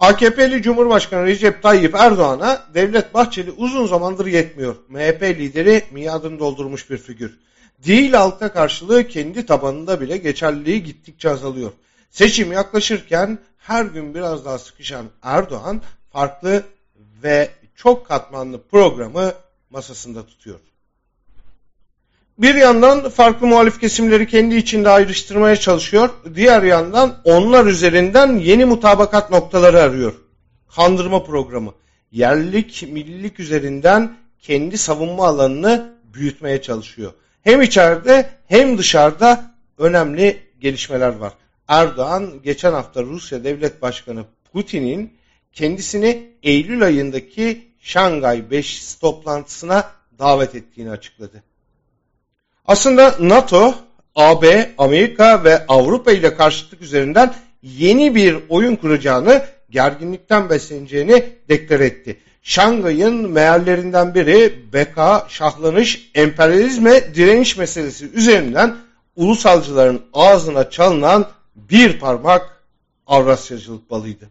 AKP'li Cumhurbaşkanı Recep Tayyip Erdoğan'a Devlet Bahçeli uzun zamandır yetmiyor. MHP lideri miadını doldurmuş bir figür. Değil halka karşılığı kendi tabanında bile geçerliliği gittikçe azalıyor. Seçim yaklaşırken her gün biraz daha sıkışan Erdoğan farklı ve çok katmanlı programı masasında tutuyor. Bir yandan farklı muhalif kesimleri kendi içinde ayrıştırmaya çalışıyor. Diğer yandan onlar üzerinden yeni mutabakat noktaları arıyor. Kandırma programı. Yerlilik, millilik üzerinden kendi savunma alanını büyütmeye çalışıyor. Hem içeride hem dışarıda önemli gelişmeler var. Erdoğan geçen hafta Rusya Devlet Başkanı Putin'in kendisini Eylül ayındaki Şangay 5 toplantısına davet ettiğini açıkladı. Aslında NATO, AB, Amerika ve Avrupa ile karşıtlık üzerinden yeni bir oyun kuracağını, gerginlikten besleneceğini deklar etti. Şangay'ın meallerinden biri beka, şahlanış, emperyalizme direniş meselesi üzerinden ulusalcıların ağzına çalınan bir parmak Avrasyacılık balıydı.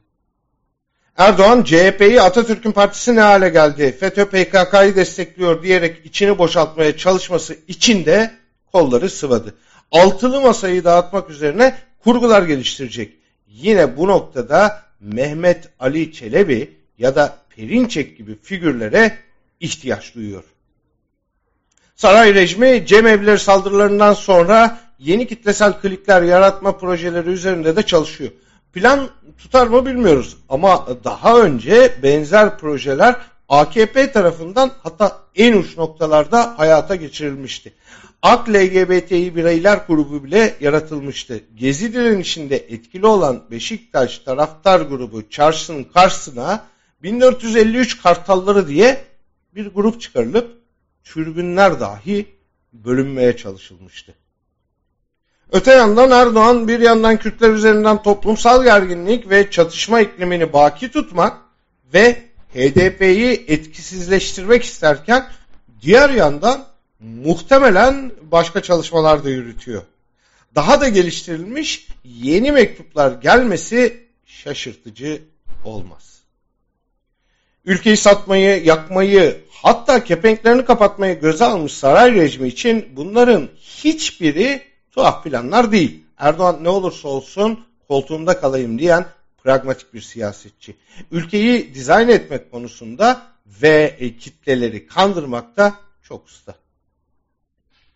Erdoğan CHP'yi Atatürk'ün partisi ne hale geldi, FETÖ PKK'yı destekliyor diyerek içini boşaltmaya çalışması için de kolları sıvadı. Altılı masayı dağıtmak üzerine kurgular geliştirecek. Yine bu noktada Mehmet Ali Çelebi ya da Perinçek gibi figürlere ihtiyaç duyuyor. Saray rejimi cemevleri saldırılarından sonra yeni kitlesel klikler yaratma projeleri üzerinde de çalışıyor. Plan tutar mı bilmiyoruz ama daha önce benzer projeler AKP tarafından hatta en uç noktalarda hayata geçirilmişti. AK LGBTİ bireyler grubu bile yaratılmıştı. Gezi direnişinde etkili olan Beşiktaş taraftar grubu çarşının karşısına 1453 kartalları diye bir grup çıkarılıp türbünler dahi bölünmeye çalışılmıştı. Öte yandan Erdoğan bir yandan Kürtler üzerinden toplumsal gerginlik ve çatışma iklimini baki tutmak ve HDP'yi etkisizleştirmek isterken diğer yandan muhtemelen başka çalışmalar da yürütüyor. Daha da geliştirilmiş yeni mektuplar gelmesi şaşırtıcı olmaz. Ülkeyi satmayı, yakmayı, hatta kepenklerini kapatmayı göze almış saray rejimi için bunların hiçbiri tuhaf planlar değil. Erdoğan ne olursa olsun koltuğumda kalayım diyen pragmatik bir siyasetçi. Ülkeyi dizayn etmek konusunda ve kitleleri kandırmakta çok usta.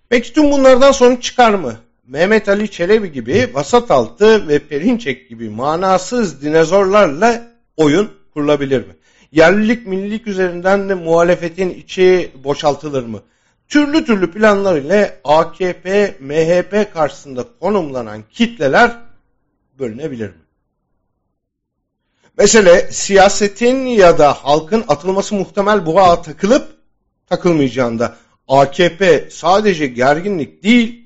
Peki tüm bunlardan sonuç çıkar mı? Mehmet Ali Çelebi gibi vasat altı ve Perinçek gibi manasız dinozorlarla oyun kurulabilir mi? Yerlilik millilik üzerinden de muhalefetin içi boşaltılır mı? Türlü türlü planlar ile AKP, MHP karşısında konumlanan kitleler bölünebilir mi? Mesele siyasetin ya da halkın atılması muhtemel buğa takılıp takılmayacağında AKP sadece gerginlik değil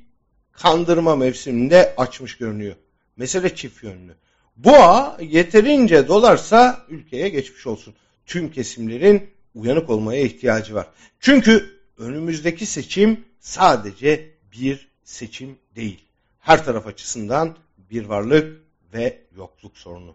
kandırma mevsiminde açmış görünüyor. Mesele çift yönlü. Boğa yeterince dolarsa ülkeye geçmiş olsun. Tüm kesimlerin uyanık olmaya ihtiyacı var. Çünkü önümüzdeki seçim sadece bir seçim değil. Her taraf açısından bir varlık ve yokluk sorunu.